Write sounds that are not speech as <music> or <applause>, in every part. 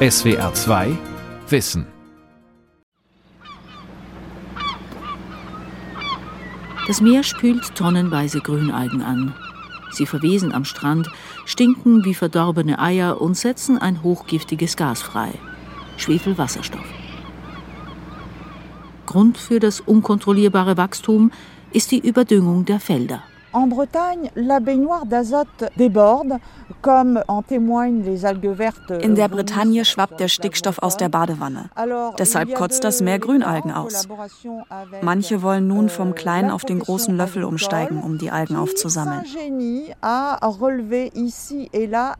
SWR 2 Wissen. Das Meer spült tonnenweise Grünalgen an. Sie verwesen am Strand, stinken wie verdorbene Eier und setzen ein hochgiftiges Gas frei. Schwefelwasserstoff. Grund für das unkontrollierbare Wachstum ist die Überdüngung der Felder. En Bretagne, la baignoire d'azote déborde, comme en témoignent les algues vertes. In der Bretagne schwappt der Stickstoff aus der Badewanne. Deshalb kotzt das Meer Grünalgen aus. Manche wollen nun vom kleinen auf den großen Löffel umsteigen, um die Algen aufzusammeln.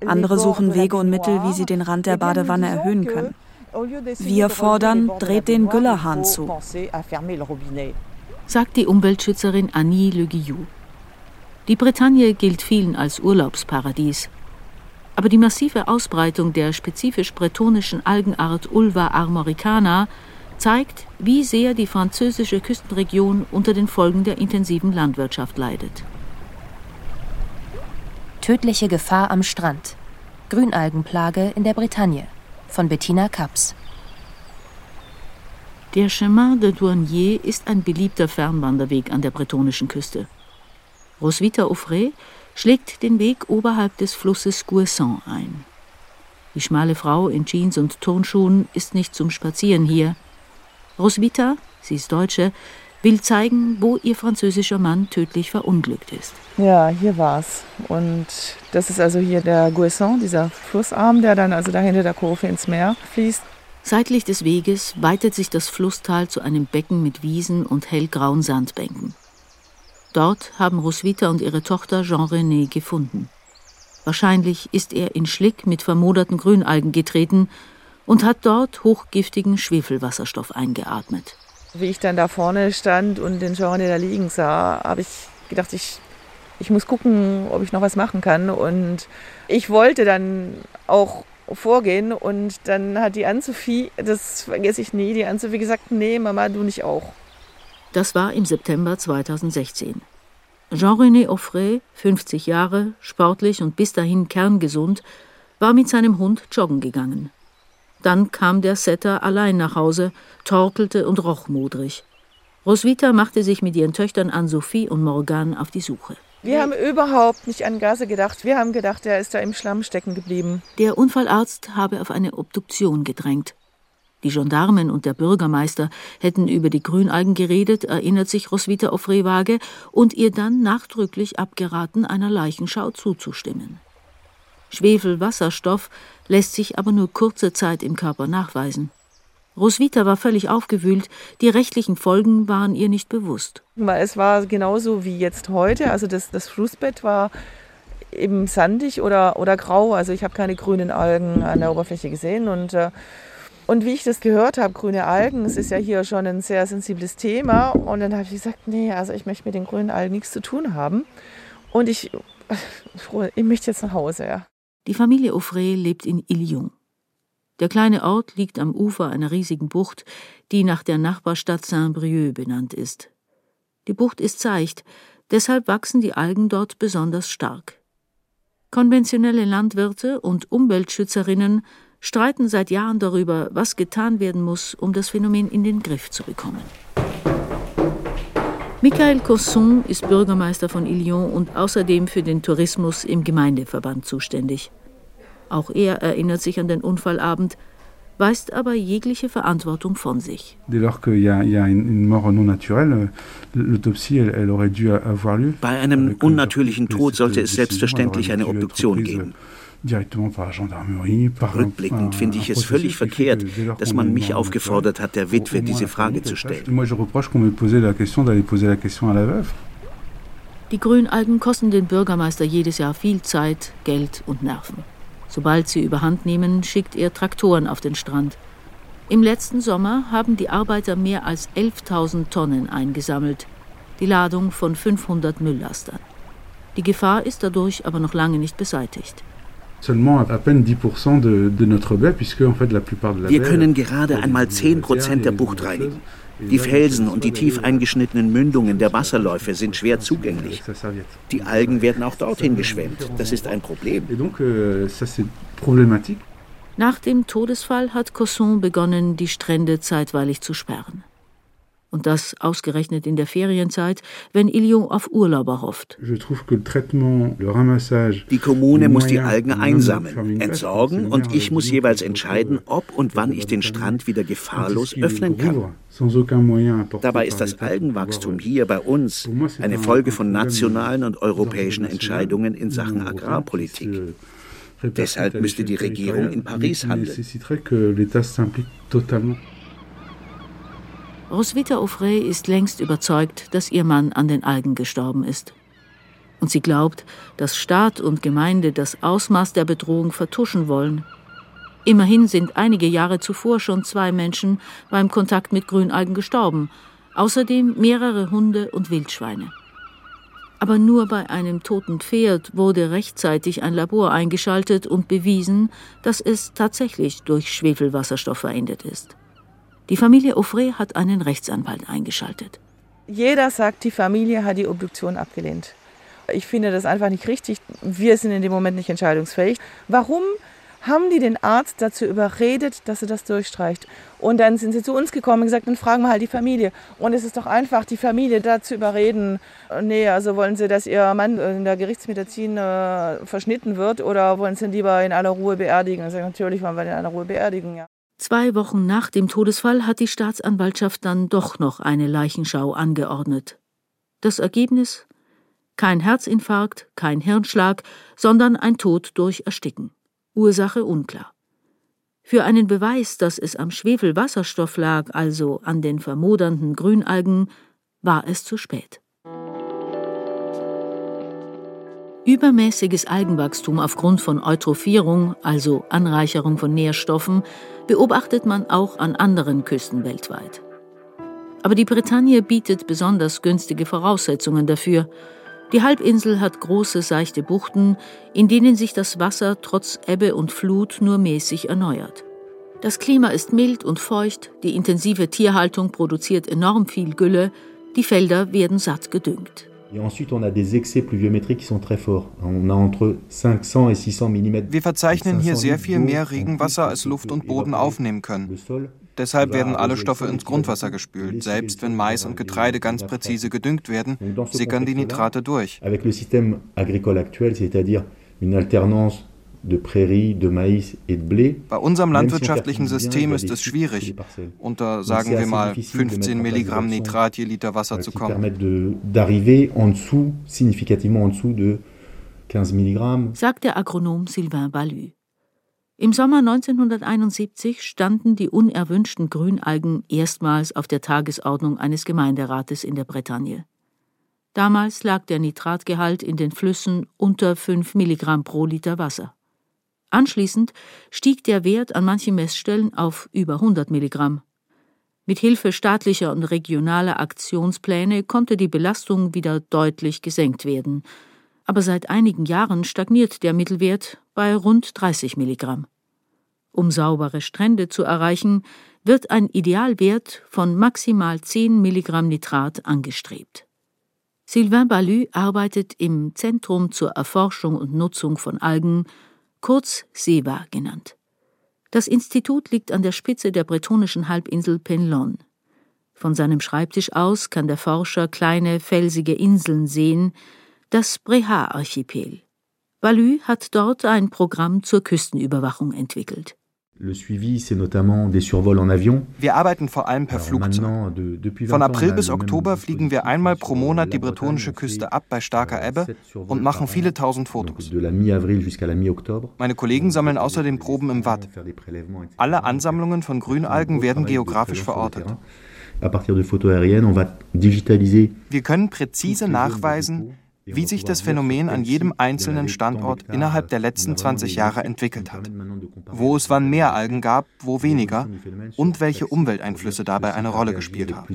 Andere suchen Wege und Mittel, wie sie den Rand der Badewanne erhöhen können. Wir fordern, dreht den Güllerhahn zu, sagt die Umweltschützerin Annie Le Guillou. Die Bretagne gilt vielen als Urlaubsparadies. Aber die massive Ausbreitung der spezifisch bretonischen Algenart Ulva armoricana zeigt, wie sehr die französische Küstenregion unter den Folgen der intensiven Landwirtschaft leidet. Tödliche Gefahr am Strand. Grünalgenplage in der Bretagne von Bettina Kaps. Der Chemin de Douanier ist ein beliebter Fernwanderweg an der bretonischen Küste. Roswitha Offray schlägt den Weg oberhalb des Flusses Guesson ein. Die schmale Frau in Jeans und Turnschuhen ist nicht zum Spazieren hier. Roswitha, sie ist Deutsche, will zeigen, wo ihr französischer Mann tödlich verunglückt ist. Ja, hier war's. Und das ist also hier der Guesson, dieser Flussarm, der dann also da hinter der Kurve ins Meer fließt. Seitlich des Weges weitet sich das Flusstal zu einem Becken mit Wiesen und hellgrauen Sandbänken. Dort haben Roswitha und ihre Tochter Jean-René gefunden. Wahrscheinlich ist er in Schlick mit vermoderten Grünalgen getreten und hat dort hochgiftigen Schwefelwasserstoff eingeatmet. Wie ich dann da vorne stand und den Jean-René da liegen sah, habe ich gedacht, ich, ich muss gucken, ob ich noch was machen kann. Und ich wollte dann auch vorgehen und dann hat die Ann-Sophie, das vergesse ich nie, die Ann-Sophie gesagt, nee, Mama, du nicht auch. Das war im September 2016. Jean-René Offray, 50 Jahre, sportlich und bis dahin kerngesund, war mit seinem Hund joggen gegangen. Dann kam der Setter allein nach Hause, torkelte und roch modrig. Roswitha machte sich mit ihren Töchtern Ann-Sophie und Morgan auf die Suche. Wir haben überhaupt nicht an Gase gedacht. Wir haben gedacht, er ist da im Schlamm stecken geblieben. Der Unfallarzt habe auf eine Obduktion gedrängt. Die Gendarmen und der Bürgermeister hätten über die Grünalgen geredet, erinnert sich Roswitha Offrewage, und ihr dann nachdrücklich abgeraten, einer Leichenschau zuzustimmen. Schwefelwasserstoff lässt sich aber nur kurze Zeit im Körper nachweisen. Roswitha war völlig aufgewühlt, die rechtlichen Folgen waren ihr nicht bewusst. Es war genauso wie jetzt heute, also das, das Flussbett war eben sandig oder, oder grau, also ich habe keine grünen Algen an der Oberfläche gesehen und äh, und wie ich das gehört habe, grüne Algen, es ist ja hier schon ein sehr sensibles Thema. Und dann habe ich gesagt, nee, also ich möchte mit den grünen Algen nichts zu tun haben. Und ich, <laughs> ich möchte jetzt nach Hause, ja. Die Familie Offray lebt in Ilion. Der kleine Ort liegt am Ufer einer riesigen Bucht, die nach der Nachbarstadt Saint-Brieuc benannt ist. Die Bucht ist seicht, deshalb wachsen die Algen dort besonders stark. Konventionelle Landwirte und Umweltschützerinnen streiten seit Jahren darüber, was getan werden muss, um das Phänomen in den Griff zu bekommen. Michael Cosson ist Bürgermeister von Ilion und außerdem für den Tourismus im Gemeindeverband zuständig. Auch er erinnert sich an den Unfallabend, weist aber jegliche Verantwortung von sich. Bei einem unnatürlichen Tod sollte es selbstverständlich eine Obduktion geben. Rückblickend finde ich es völlig verkehrt, dass man mich aufgefordert hat, der Witwe diese Frage zu stellen. Die Grünalgen kosten den Bürgermeister jedes Jahr viel Zeit, Geld und Nerven. Sobald sie überhand nehmen, schickt er Traktoren auf den Strand. Im letzten Sommer haben die Arbeiter mehr als 11.000 Tonnen eingesammelt, die Ladung von 500 Mülllastern. Die Gefahr ist dadurch aber noch lange nicht beseitigt. Wir können gerade einmal 10 Prozent der Bucht reinigen. Die Felsen und die tief eingeschnittenen Mündungen der Wasserläufe sind schwer zugänglich. Die Algen werden auch dorthin geschwemmt. Das ist ein Problem. Euh, Nach dem Todesfall hat Cosson begonnen, die Strände zeitweilig zu sperren. Und das ausgerechnet in der Ferienzeit, wenn Ilion auf Urlauber hofft. Die Kommune muss die Algen einsammeln, entsorgen und ich muss jeweils entscheiden, ob und wann ich den Strand wieder gefahrlos öffnen kann. Dabei ist das Algenwachstum hier bei uns eine Folge von nationalen und europäischen Entscheidungen in Sachen Agrarpolitik. Deshalb müsste die Regierung in Paris handeln. Roswitha Offray ist längst überzeugt, dass ihr Mann an den Algen gestorben ist. Und sie glaubt, dass Staat und Gemeinde das Ausmaß der Bedrohung vertuschen wollen. Immerhin sind einige Jahre zuvor schon zwei Menschen beim Kontakt mit Grünalgen gestorben, außerdem mehrere Hunde und Wildschweine. Aber nur bei einem toten Pferd wurde rechtzeitig ein Labor eingeschaltet und bewiesen, dass es tatsächlich durch Schwefelwasserstoff verendet ist. Die Familie Offray hat einen Rechtsanwalt eingeschaltet. Jeder sagt, die Familie hat die Obduktion abgelehnt. Ich finde das einfach nicht richtig. Wir sind in dem Moment nicht entscheidungsfähig. Warum haben die den Arzt dazu überredet, dass er das durchstreicht? Und dann sind sie zu uns gekommen und gesagt, dann fragen wir halt die Familie. Und es ist doch einfach, die Familie dazu überreden. Nee, also wollen sie, dass ihr Mann in der Gerichtsmedizin äh, verschnitten wird oder wollen sie ihn lieber in aller Ruhe beerdigen? Sagen, natürlich wollen wir ihn in aller Ruhe beerdigen, ja. Zwei Wochen nach dem Todesfall hat die Staatsanwaltschaft dann doch noch eine Leichenschau angeordnet. Das Ergebnis? Kein Herzinfarkt, kein Hirnschlag, sondern ein Tod durch Ersticken. Ursache unklar. Für einen Beweis, dass es am Schwefelwasserstoff lag, also an den vermodernden Grünalgen, war es zu spät. Übermäßiges Algenwachstum aufgrund von Eutrophierung, also Anreicherung von Nährstoffen, beobachtet man auch an anderen Küsten weltweit. Aber die Bretagne bietet besonders günstige Voraussetzungen dafür. Die Halbinsel hat große seichte Buchten, in denen sich das Wasser trotz Ebbe und Flut nur mäßig erneuert. Das Klima ist mild und feucht, die intensive Tierhaltung produziert enorm viel Gülle, die Felder werden satt gedüngt. Wir verzeichnen hier sehr viel mehr Regenwasser, als Luft und Boden aufnehmen können. Deshalb werden alle Stoffe ins Grundwasser gespült. Selbst wenn Mais und Getreide ganz präzise gedüngt werden, sickern die Nitrate durch. Avec le système agricole actuel, c'est-à-dire une alternance bei unserem landwirtschaftlichen System ist es schwierig, unter, sagen wir mal, 15 Milligramm Nitrat je Liter Wasser zu kommen. Sagt der Agronom Sylvain Ballu. Im Sommer 1971 standen die unerwünschten Grünalgen erstmals auf der Tagesordnung eines Gemeinderates in der Bretagne. Damals lag der Nitratgehalt in den Flüssen unter 5 Milligramm pro Liter Wasser. Anschließend stieg der Wert an manchen Messstellen auf über 100 Milligramm. Mit Hilfe staatlicher und regionaler Aktionspläne konnte die Belastung wieder deutlich gesenkt werden. Aber seit einigen Jahren stagniert der Mittelwert bei rund 30 Milligramm. Um saubere Strände zu erreichen, wird ein Idealwert von maximal 10 Milligramm Nitrat angestrebt. Sylvain Ballu arbeitet im Zentrum zur Erforschung und Nutzung von Algen kurz SEWA genannt. Das Institut liegt an der Spitze der bretonischen Halbinsel Penlon. Von seinem Schreibtisch aus kann der Forscher kleine felsige Inseln sehen, das Breha-Archipel. Balü hat dort ein Programm zur Küstenüberwachung entwickelt. Wir arbeiten vor allem per Flugzeug. Von April bis Oktober fliegen wir einmal pro Monat die bretonische Küste ab bei starker Ebbe und machen viele tausend Fotos. Meine Kollegen sammeln außerdem Proben im Watt. Alle Ansammlungen von Grünalgen werden geografisch verortet. Wir können präzise nachweisen, wie sich das Phänomen an jedem einzelnen Standort innerhalb der letzten 20 Jahre entwickelt hat, wo es wann mehr Algen gab, wo weniger. und welche Umwelteinflüsse dabei eine Rolle gespielt haben.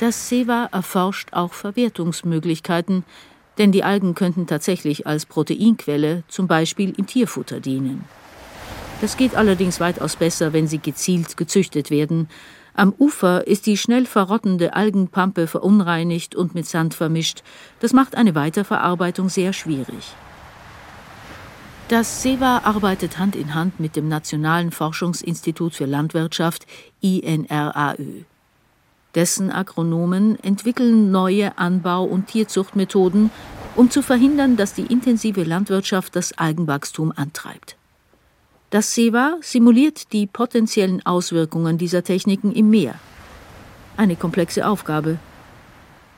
Das SEWA erforscht auch Verwertungsmöglichkeiten, denn die Algen könnten tatsächlich als Proteinquelle zum Beispiel im Tierfutter dienen. Das geht allerdings weitaus besser, wenn sie gezielt gezüchtet werden, Am Ufer ist die schnell verrottende Algenpampe verunreinigt und mit Sand vermischt. Das macht eine Weiterverarbeitung sehr schwierig. Das SEWA arbeitet Hand in Hand mit dem Nationalen Forschungsinstitut für Landwirtschaft INRAÖ. Dessen Agronomen entwickeln neue Anbau- und Tierzuchtmethoden, um zu verhindern, dass die intensive Landwirtschaft das Algenwachstum antreibt. Das SEWA simuliert die potenziellen Auswirkungen dieser Techniken im Meer. Eine komplexe Aufgabe.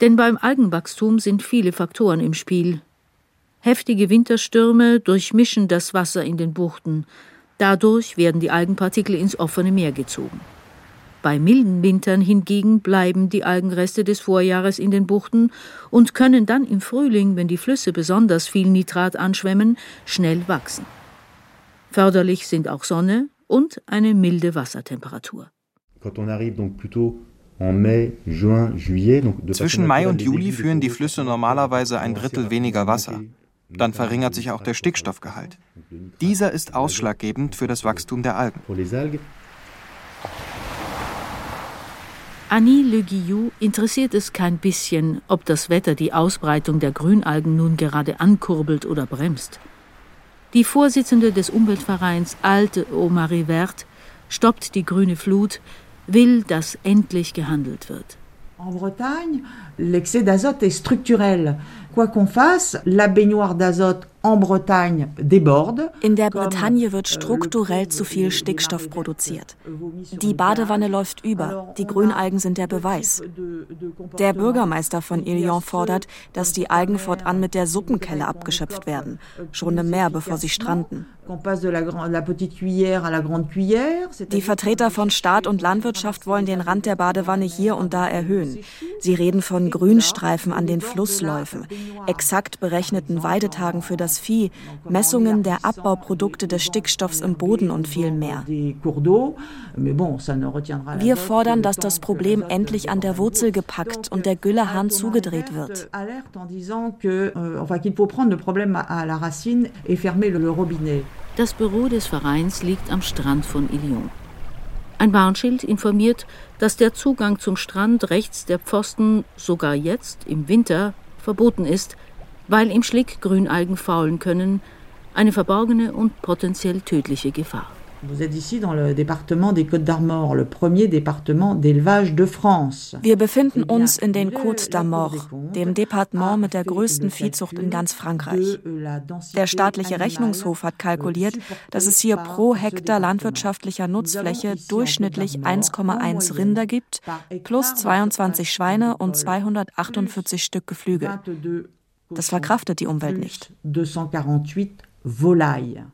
Denn beim Algenwachstum sind viele Faktoren im Spiel. Heftige Winterstürme durchmischen das Wasser in den Buchten. Dadurch werden die Algenpartikel ins offene Meer gezogen. Bei milden Wintern hingegen bleiben die Algenreste des Vorjahres in den Buchten und können dann im Frühling, wenn die Flüsse besonders viel Nitrat anschwemmen, schnell wachsen. Förderlich sind auch Sonne und eine milde Wassertemperatur. Zwischen Mai und Juli führen die Flüsse normalerweise ein Drittel weniger Wasser. Dann verringert sich auch der Stickstoffgehalt. Dieser ist ausschlaggebend für das Wachstum der Algen. Annie Le Guillou interessiert es kein bisschen, ob das Wetter die Ausbreitung der Grünalgen nun gerade ankurbelt oder bremst. Die Vorsitzende des Umweltvereins Alte Eau Marie Verte stoppt die grüne Flut, will, dass endlich gehandelt wird. En Bretagne, l'excès d'azote est structurel. Quoi qu'on fasse, la baignoire d'azote in der Bretagne wird strukturell zu viel Stickstoff produziert. Die Badewanne läuft über. Die Grünalgen sind der Beweis. Der Bürgermeister von Ilion fordert, dass die Algen fortan mit der Suppenkelle abgeschöpft werden. Schon im Meer, bevor sie stranden. Die Vertreter von Staat und Landwirtschaft wollen den Rand der Badewanne hier und da erhöhen. Sie reden von Grünstreifen an den Flussläufen, exakt berechneten Weidetagen für das Vieh, Messungen der Abbauprodukte des Stickstoffs im Boden und viel mehr. Wir fordern, dass das Problem endlich an der Wurzel gepackt und der Güllehahn zugedreht wird. Das Büro des Vereins liegt am Strand von Ilion. Ein Warnschild informiert, dass der Zugang zum Strand rechts der Pfosten sogar jetzt im Winter verboten ist, weil im Schlick Grünalgen faulen können, eine verborgene und potenziell tödliche Gefahr. Vous êtes ici dans le département des Côtes d'Armor, le premier département d'élevage de France. Wir befinden uns in den Côtes d'Armor, dem Departement mit der größten Viehzucht in ganz Frankreich. Der staatliche Rechnungshof hat kalkuliert, dass es hier pro Hektar landwirtschaftlicher Nutzfläche durchschnittlich 1,1 Rinder gibt, plus 22 Schweine und 248 Stück Geflügel. Das verkraftet die Umwelt nicht.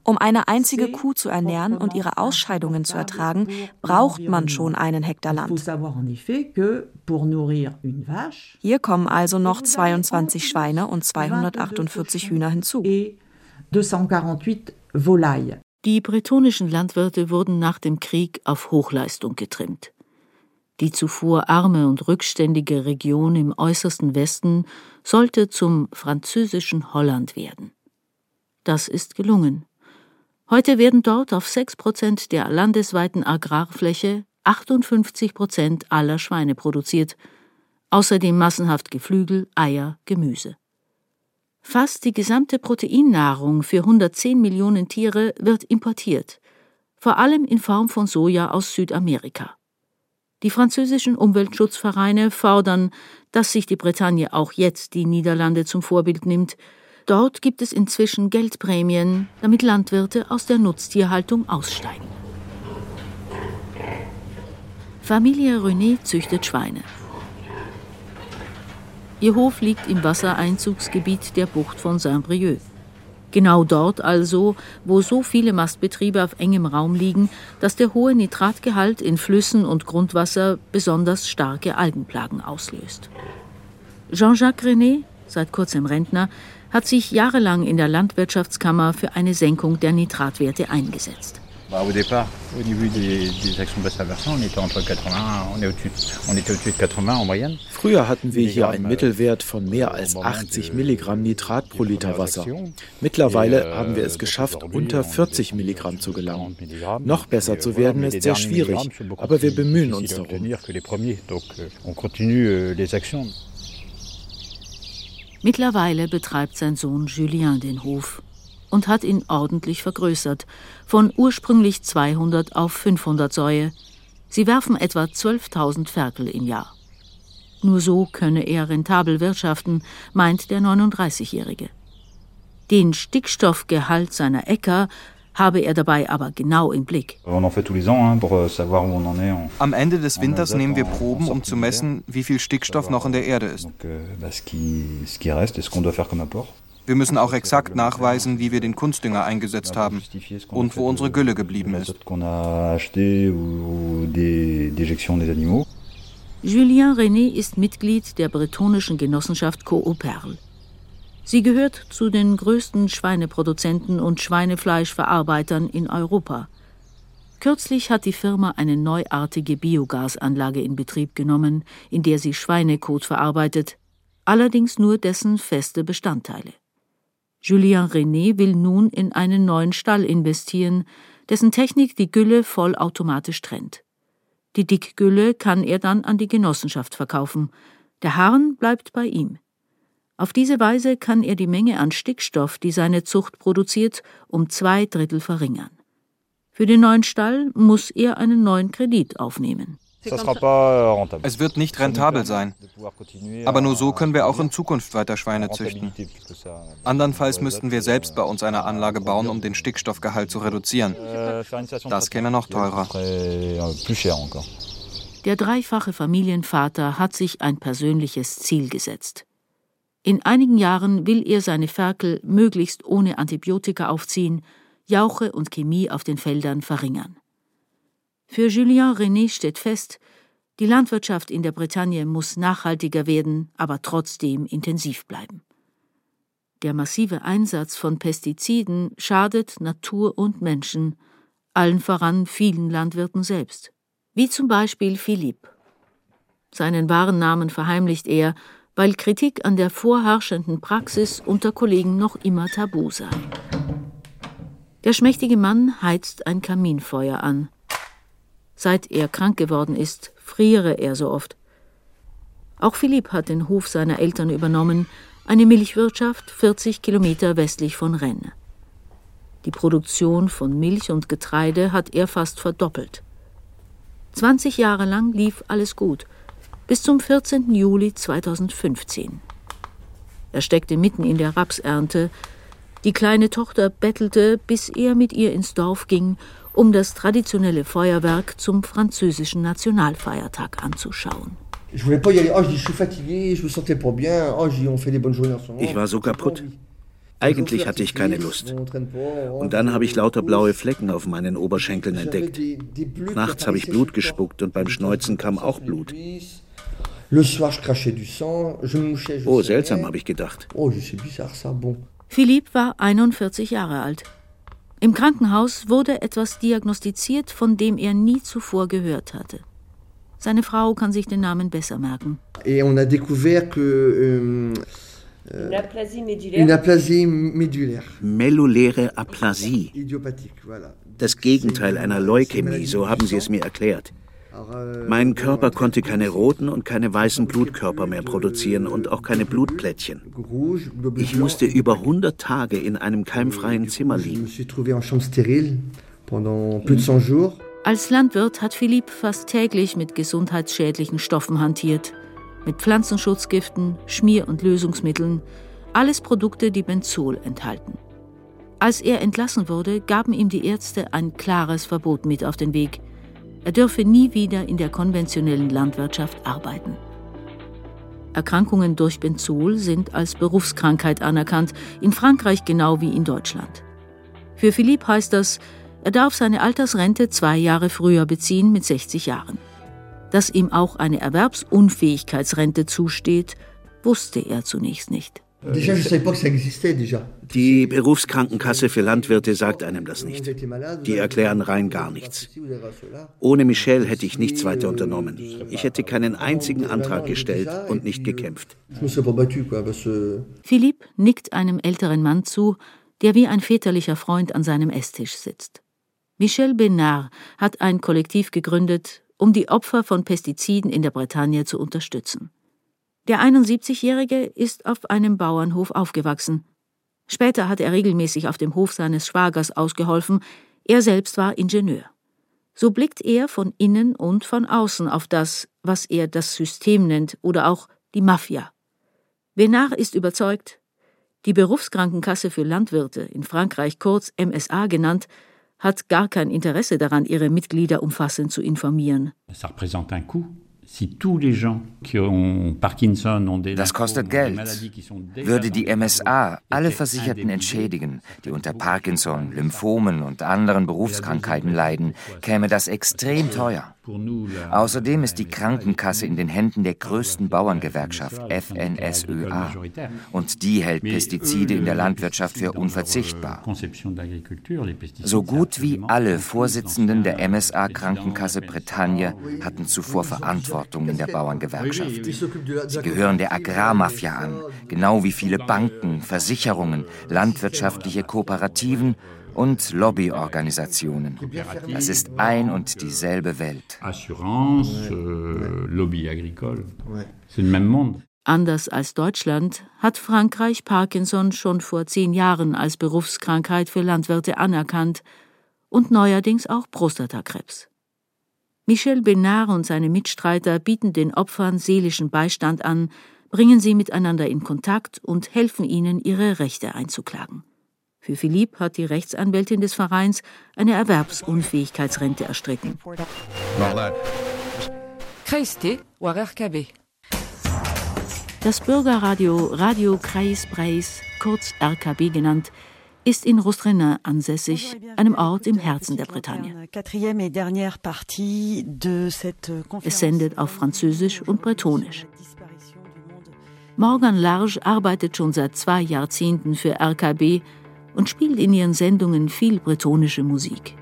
Um eine einzige Kuh zu ernähren und ihre Ausscheidungen zu ertragen, braucht man schon einen Hektar Land. Hier kommen also noch 22 Schweine und 248 Hühner hinzu. Die bretonischen Landwirte wurden nach dem Krieg auf Hochleistung getrimmt. Die zuvor arme und rückständige Region im äußersten Westen sollte zum französischen Holland werden. Das ist gelungen. Heute werden dort auf sechs Prozent der landesweiten Agrarfläche 58 Prozent aller Schweine produziert, außerdem massenhaft Geflügel, Eier, Gemüse. Fast die gesamte Proteinnahrung für 110 Millionen Tiere wird importiert, vor allem in Form von Soja aus Südamerika. Die französischen Umweltschutzvereine fordern, dass sich die Bretagne auch jetzt die Niederlande zum Vorbild nimmt Dort gibt es inzwischen Geldprämien, damit Landwirte aus der Nutztierhaltung aussteigen. Familie René züchtet Schweine. Ihr Hof liegt im Wassereinzugsgebiet der Bucht von Saint-Brieuc. Genau dort also, wo so viele Mastbetriebe auf engem Raum liegen, dass der hohe Nitratgehalt in Flüssen und Grundwasser besonders starke Algenplagen auslöst. Jean-Jacques René, seit kurzem Rentner, hat sich jahrelang in der Landwirtschaftskammer für eine Senkung der Nitratwerte eingesetzt. Au départ, au début des, des actions de bassin-versant, on était entre 80, on, est au on était au-dessus de 80 en moyenne. Früher hatten wir hier einen Mittelwert von mehr als 80 Milligramm Nitrat pro Liter Wasser. Mittlerweile haben wir es geschafft, unter 40 Milligramm zu gelangen. Noch besser zu werden ist sehr schwierig, aber wir bemühen uns darum. Mittlerweile betreibt sein Sohn Julien den Hof und hat ihn ordentlich vergrößert, von ursprünglich 200 auf 500 Säue. Sie werfen etwa 12.000 Ferkel im Jahr. Nur so könne er rentabel wirtschaften, meint der 39-Jährige. Den Stickstoffgehalt seiner Äcker habe er dabei aber genau im Blick. Euh, Am Ende des Winters nehmen wir Proben, um zu messen, wie viel Stickstoff noch in der Erde ist. Euh, wir müssen auch exakt nachweisen, wie wir den Kunstdünger eingesetzt haben und wo unsere Gülle geblieben ist. Julien René ist Mitglied der bretonischen Genossenschaft Cooperl. Sie gehört zu den größten Schweineproduzenten und Schweinefleischverarbeitern in Europa. Kürzlich hat die Firma eine neuartige Biogasanlage in Betrieb genommen, in der sie Schweinekot verarbeitet, allerdings nur dessen feste Bestandteile. Julien René will nun in einen neuen Stall investieren, dessen Technik die Gülle vollautomatisch trennt. Die Dickgülle kann er dann an die Genossenschaft verkaufen. Der Harn bleibt bei ihm. Auf diese Weise kann er die Menge an Stickstoff, die seine Zucht produziert, um zwei Drittel verringern. Für den neuen Stall muss er einen neuen Kredit aufnehmen. Euh, es wird nicht rentabel sein. Aber nur so können wir auch in Zukunft weiter Schweine züchten. Andernfalls müssten wir selbst bei uns eine Anlage bauen, um den Stickstoffgehalt zu reduzieren. Euh, das käme noch teurer. Euh, Der dreifache Familienvater hat sich ein persönliches Ziel gesetzt. In einigen Jahren will er seine Ferkel möglichst ohne Antibiotika aufziehen, Jauche und Chemie auf den Feldern verringern. Für Julien René steht fest, die Landwirtschaft in der Bretagne muss nachhaltiger werden, aber trotzdem intensiv bleiben. Der massive Einsatz von Pestiziden schadet Natur und Menschen, allen voran vielen Landwirten selbst, wie zum Beispiel Philippe. Seinen wahren Namen verheimlicht er, weil Kritik an der vorherrschenden Praxis unter Kollegen noch immer tabu sei. Der schmächtige Mann heizt ein Kaminfeuer an, Seit er krank geworden ist, friere er so oft. Auch Philipp hat den Hof seiner Eltern übernommen, eine Milchwirtschaft 40 Kilometer westlich von Rennes. Die Produktion von Milch und Getreide hat er fast verdoppelt. 20 Jahre lang lief alles gut, bis zum 14. Juli 2015. Er steckte mitten in der Rapsernte. Die kleine Tochter bettelte, bis er mit ihr ins Dorf ging um das traditionelle Feuerwerk zum französischen Nationalfeiertag anzuschauen. Ich war so kaputt. Eigentlich hatte ich keine Lust. Und dann habe ich lauter blaue Flecken auf meinen Oberschenkeln entdeckt. Nachts habe ich Blut gespuckt und beim Schneuzen kam auch Blut. Oh, seltsam, habe ich gedacht. Philippe war 41 Jahre alt. Im Krankenhaus wurde etwas diagnostiziert, von dem er nie zuvor gehört hatte. Seine Frau kann sich den Namen besser merken. Et on a découvert que euh, Une aplasie médulaire. Une aplasie. Melluläre Aplasie. Das Gegenteil einer Leukämie, so haben sie es mir erklärt. Mein Körper konnte keine roten und keine weißen Blutkörper mehr produzieren und auch keine Blutplättchen. Ich musste über 100 Tage in einem keimfreien Zimmer liegen. Als Landwirt hat Philipp fast täglich mit gesundheitsschädlichen Stoffen hantiert. Mit Pflanzenschutzgiften, Schmier- und Lösungsmitteln, alles Produkte, die Benzol enthalten. Als er entlassen wurde, gaben ihm die Ärzte ein klares Verbot mit auf den Weg – er dürfe nie wieder in der konventionellen Landwirtschaft arbeiten. Erkrankungen durch Benzol sind als Berufskrankheit anerkannt, in Frankreich genau wie in Deutschland. Für Philipp heißt das, er darf seine Altersrente zwei Jahre früher beziehen mit 60 Jahren. Dass ihm auch eine Erwerbsunfähigkeitsrente zusteht, wusste er zunächst nicht. Die Berufskrankenkasse für Landwirte sagt einem das nicht. Die erklären rein gar nichts. Ohne Michel hätte ich nichts weiter unternommen. Ich hätte keinen einzigen Antrag gestellt und nicht gekämpft. Philippe nickt einem älteren Mann zu, der wie ein väterlicher Freund an seinem Esstisch sitzt. Michel Benard hat ein Kollektiv gegründet, um die Opfer von Pestiziden in der Bretagne zu unterstützen. Der 71-Jährige ist auf einem Bauernhof aufgewachsen. Später hat er regelmäßig auf dem Hof seines Schwagers ausgeholfen, er selbst war Ingenieur. So blickt er von innen und von außen auf das, was er das System nennt oder auch die Mafia. Benard ist überzeugt, die Berufskrankenkasse für Landwirte, in Frankreich kurz MSA genannt, hat gar kein Interesse daran, ihre Mitglieder umfassend zu informieren. Das kostet Geld. Würde die MSA alle Versicherten entschädigen, die unter Parkinson, Lymphomen und anderen Berufskrankheiten leiden, käme das extrem teuer. Außerdem ist die Krankenkasse in den Händen der größten Bauerngewerkschaft FNSÖA und die hält Pestizide in der Landwirtschaft für unverzichtbar. So gut wie alle Vorsitzenden der MSA Krankenkasse Bretagne hatten zuvor Verantwortung in der Bauerngewerkschaft. Sie gehören der Agrarmafia an, genau wie viele Banken, Versicherungen, landwirtschaftliche Kooperativen und Lobbyorganisationen. Das ist ein und dieselbe Welt. Assurance, euh, Lobby agricole. C'est le même monde. Anders als Deutschland hat Frankreich Parkinson schon vor zehn Jahren als Berufskrankheit für Landwirte anerkannt und neuerdings auch Prostatakrebs. Michel Benard und seine Mitstreiter bieten den Opfern seelischen Beistand an, bringen sie miteinander in Kontakt und helfen ihnen, ihre Rechte einzuklagen. Für Philippe hat die Rechtsanwältin des Vereins eine Erwerbsunfähigkeitsrente erstritten. Das Bürgerradio Radio Kreis Breis, kurz RKB genannt, ist in Rostrenin ansässig, einem Ort im Herzen der Bretagne. Es sendet auf Französisch und Bretonisch. Morgan Large arbeitet schon seit zwei Jahrzehnten für RKB und spielt in ihren Sendungen viel bretonische Musik.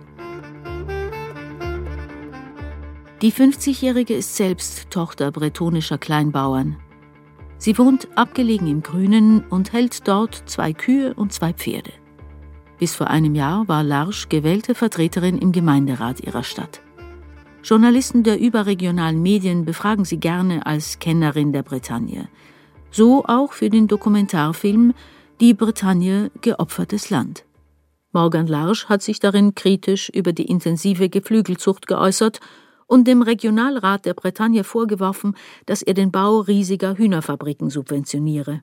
Die 50-Jährige ist selbst Tochter bretonischer Kleinbauern. Sie wohnt abgelegen im Grünen und hält dort zwei Kühe und zwei Pferde. Bis vor einem Jahr war Larsch gewählte Vertreterin im Gemeinderat ihrer Stadt. Journalisten der überregionalen Medien befragen sie gerne als Kennerin der Bretagne. So auch für den Dokumentarfilm die Bretagne geopfertes Land. Morgan Larsch hat sich darin kritisch über die intensive Geflügelzucht geäußert und dem Regionalrat der Bretagne vorgeworfen, dass er den Bau riesiger Hühnerfabriken subventioniere.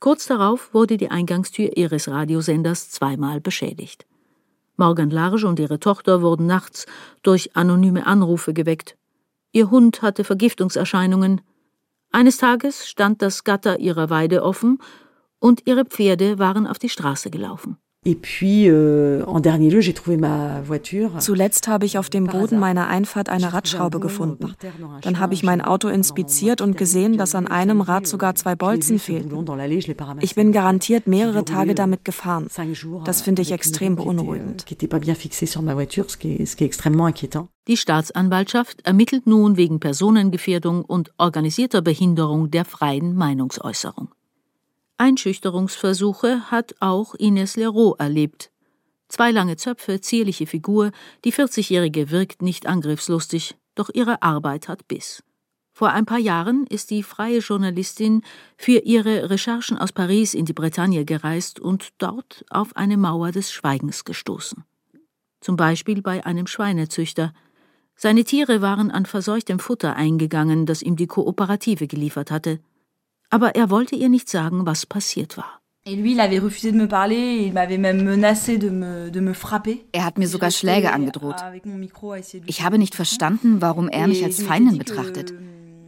Kurz darauf wurde die Eingangstür ihres Radiosenders zweimal beschädigt. Morgan Large und ihre Tochter wurden nachts durch anonyme Anrufe geweckt. Ihr Hund hatte Vergiftungserscheinungen. Eines Tages stand das Gatter ihrer Weide offen und ihre Pferde waren auf die Straße gelaufen. Euh, Zuletzt habe ich auf dem Boden meiner Einfahrt eine Radschraube gefunden. Dann habe ich mein Auto inspiziert und gesehen, dass an einem Rad sogar zwei Bolzen fehlten. Ich bin garantiert mehrere Tage damit gefahren. Das finde ich extrem beunruhigend. Die Staatsanwaltschaft ermittelt nun wegen Personengefährdung und organisierter Behinderung der freien Meinungsäußerung. Einschüchterungsversuche hat auch Ines Leroux erlebt. Zwei lange Zöpfe, zierliche Figur, die 40-Jährige wirkt nicht angriffslustig, doch ihre Arbeit hat Biss. Vor ein paar Jahren ist die freie Journalistin für ihre Recherchen aus Paris in die Bretagne gereist und dort auf eine Mauer des Schweigens gestoßen. Zum Beispiel bei einem Schweinezüchter. Seine Tiere waren an verseuchtem Futter eingegangen, das ihm die Kooperative geliefert hatte aber er wollte ihr nicht sagen, was passiert war. Er hat mir sogar Schläge angedroht. Ich habe nicht verstanden, warum er mich als Feindin betrachtet.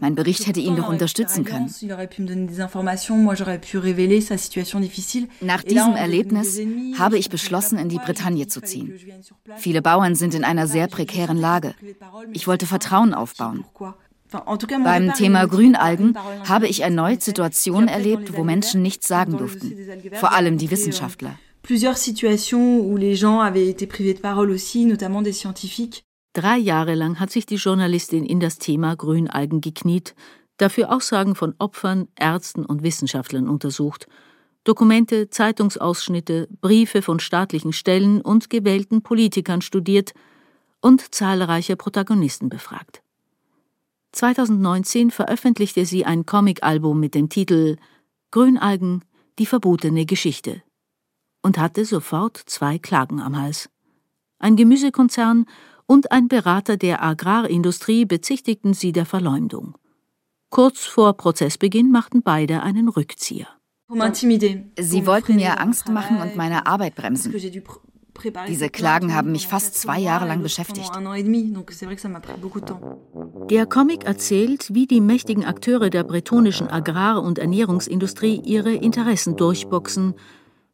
Mein Bericht hätte ihn doch unterstützen können. Nach diesem Erlebnis habe ich beschlossen, in die Bretagne zu ziehen. Viele Bauern sind in einer sehr prekären Lage. Ich wollte Vertrauen aufbauen. Beim Thema Grünalgen habe ich erneut Situationen erlebt, wo Menschen nichts sagen durften, vor allem die Wissenschaftler. Plusieurs situations où les gens avaient été privés de parole aussi, notamment des scientifiques. Drei Jahre lang hat sich die Journalistin in das Thema Grünalgen gekniet, dafür Aussagen von Opfern, Ärzten und Wissenschaftlern untersucht, Dokumente, Zeitungsausschnitte, Briefe von staatlichen Stellen und gewählten Politikern studiert und zahlreiche Protagonisten befragt. 2019 veröffentlichte sie ein Comic-Album mit dem Titel Grünalgen, die verbotene Geschichte und hatte sofort zwei Klagen am Hals. Ein Gemüsekonzern und ein Berater der Agrarindustrie bezichtigten sie der Verleumdung. Kurz vor Prozessbeginn machten beide einen Rückzieher. Sie wollten mir Angst machen und meine Arbeit bremsen. Diese Klagen haben mich fast zwei Jahre lang beschäftigt. Der Comic erzählt, wie die mächtigen Akteure der bretonischen Agrar- und Ernährungsindustrie ihre Interessen durchboxen,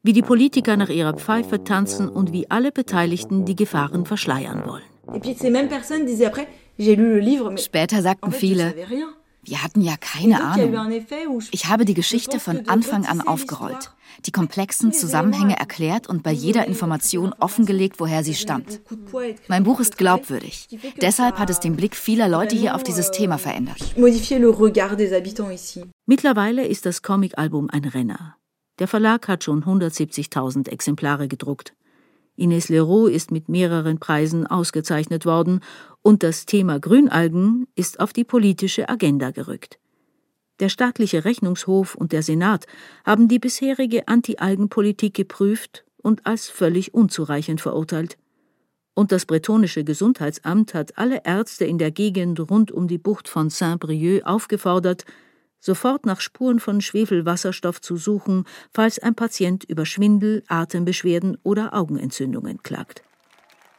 wie die Politiker nach ihrer Pfeife tanzen und wie alle Beteiligten die Gefahren verschleiern wollen. Später sagten viele, wir hatten ja keine Ahnung. Ich habe die Geschichte von Anfang an aufgerollt, die komplexen Zusammenhänge erklärt und bei jeder Information offengelegt, woher sie stammt. Mein Buch ist glaubwürdig. Deshalb hat es den Blick vieler Leute hier auf dieses Thema verändert. Mittlerweile ist das Comicalbum ein Renner. Der Verlag hat schon 170.000 Exemplare gedruckt. Ines Leroux ist mit mehreren Preisen ausgezeichnet worden und das Thema Grünalgen ist auf die politische Agenda gerückt. Der staatliche Rechnungshof und der Senat haben die bisherige Anti-Algenpolitik geprüft und als völlig unzureichend verurteilt. Und das bretonische Gesundheitsamt hat alle Ärzte in der Gegend rund um die Bucht von Saint-Brieuc aufgefordert, sofort nach Spuren von Schwefelwasserstoff zu suchen, falls ein Patient über Schwindel, Atembeschwerden oder Augenentzündungen klagt.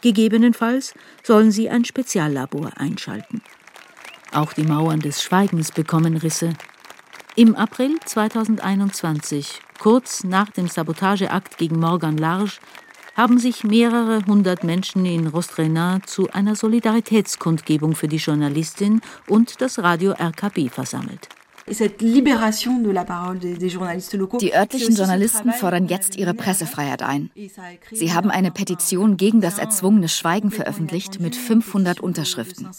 Gegebenenfalls sollen sie ein Speziallabor einschalten. Auch die Mauern des Schweigens bekommen Risse. Im April 2021, kurz nach dem Sabotageakt gegen Morgan Large, haben sich mehrere hundert Menschen in Rostrenin zu einer Solidaritätskundgebung für die Journalistin und das Radio RKB versammelt. Die örtlichen Journalisten fordern jetzt ihre Pressefreiheit ein. Sie haben eine Petition gegen das erzwungene Schweigen veröffentlicht mit 500 Unterschriften.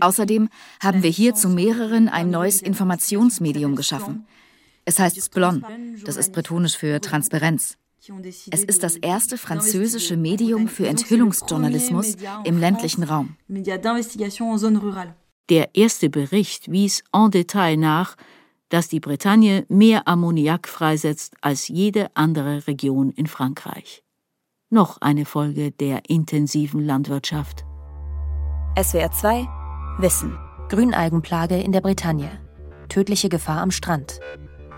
Außerdem haben wir hier zu mehreren ein neues Informationsmedium geschaffen. Es heißt Splon, das ist bretonisch für Transparenz. Es ist das erste französische Medium für Enthüllungsjournalismus im ländlichen Raum. Der erste Bericht wies en Detail nach, dass die Bretagne mehr Ammoniak freisetzt als jede andere Region in Frankreich. Noch eine Folge der intensiven Landwirtschaft. SWR 2 Wissen. Grünalgenplage in der Bretagne. Tödliche Gefahr am Strand.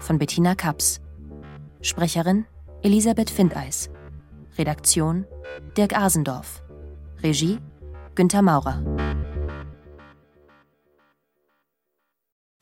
Von Bettina Kaps. Sprecherin Elisabeth Findeis. Redaktion Dirk Asendorf. Regie Günter Maurer.